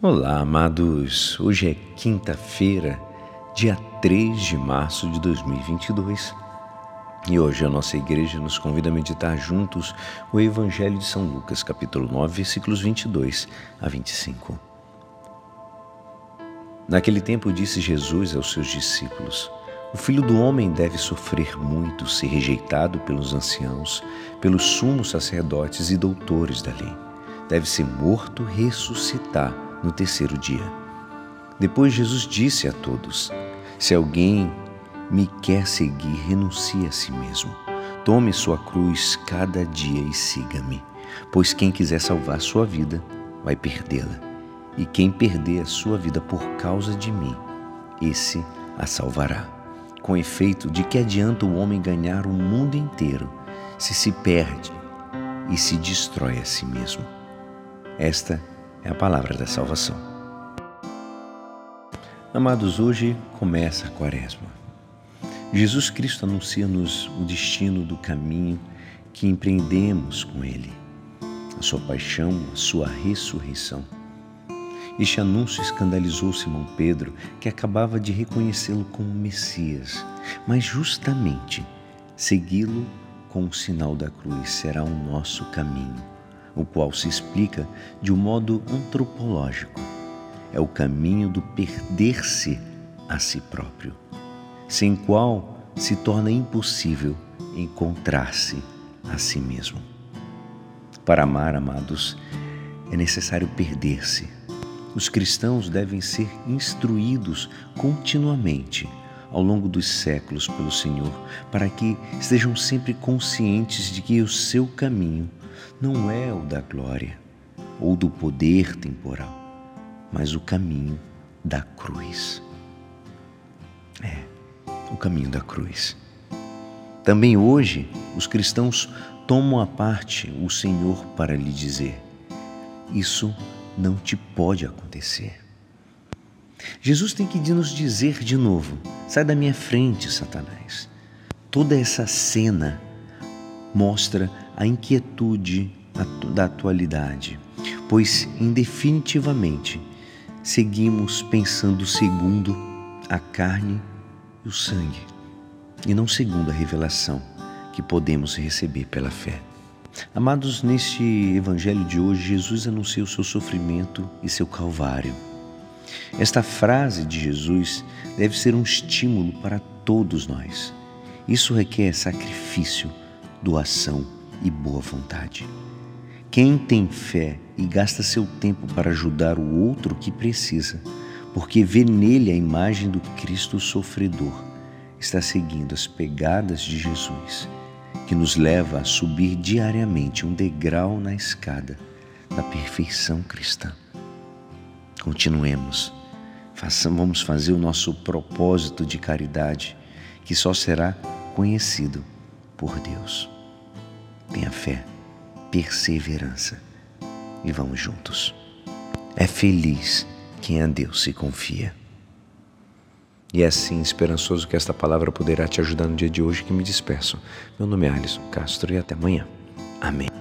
Olá, amados. Hoje é quinta-feira, dia 3 de março de 2022. E hoje a nossa igreja nos convida a meditar juntos o Evangelho de São Lucas, capítulo 9, versículos 22 a 25. Naquele tempo disse Jesus aos seus discípulos: O filho do homem deve sofrer muito, ser rejeitado pelos anciãos, pelos sumos sacerdotes e doutores da lei. Deve ser morto, ressuscitar no terceiro dia. Depois Jesus disse a todos: Se alguém me quer seguir, renuncie a si mesmo. Tome sua cruz cada dia e siga-me. Pois quem quiser salvar sua vida, vai perdê-la. E quem perder a sua vida por causa de mim, esse a salvará. Com efeito, de que adianta o homem ganhar o mundo inteiro se se perde e se destrói a si mesmo? Esta é a palavra da salvação. Amados, hoje começa a quaresma. Jesus Cristo anuncia-nos o destino do caminho que empreendemos com Ele, a sua paixão, a sua ressurreição. Este anúncio escandalizou Simão Pedro, que acabava de reconhecê-lo como Messias, mas justamente segui-lo com o sinal da cruz será o nosso caminho o qual se explica de um modo antropológico. É o caminho do perder-se a si próprio, sem qual se torna impossível encontrar-se a si mesmo. Para amar, amados, é necessário perder-se. Os cristãos devem ser instruídos continuamente ao longo dos séculos pelo Senhor, para que estejam sempre conscientes de que o seu caminho não é o da glória ou do poder temporal, mas o caminho da cruz. É, o caminho da cruz. Também hoje, os cristãos tomam a parte o Senhor para lhe dizer: Isso não te pode acontecer. Jesus tem que nos dizer de novo: sai da minha frente, Satanás. Toda essa cena mostra a inquietude da atualidade, pois indefinitivamente seguimos pensando segundo a carne e o sangue, e não segundo a revelação que podemos receber pela fé. Amados, neste evangelho de hoje, Jesus anuncia o seu sofrimento e seu calvário. Esta frase de Jesus deve ser um estímulo para todos nós. Isso requer sacrifício, doação e boa vontade. Quem tem fé e gasta seu tempo para ajudar o outro que precisa, porque vê nele a imagem do Cristo sofredor, está seguindo as pegadas de Jesus, que nos leva a subir diariamente um degrau na escada da perfeição cristã. Continuemos, vamos fazer o nosso propósito de caridade, que só será conhecido por Deus. Tenha fé, perseverança e vamos juntos. É feliz quem a Deus se confia. E é assim, esperançoso que esta palavra poderá te ajudar no dia de hoje que me despeço. Meu nome é Alisson Castro e até amanhã. Amém.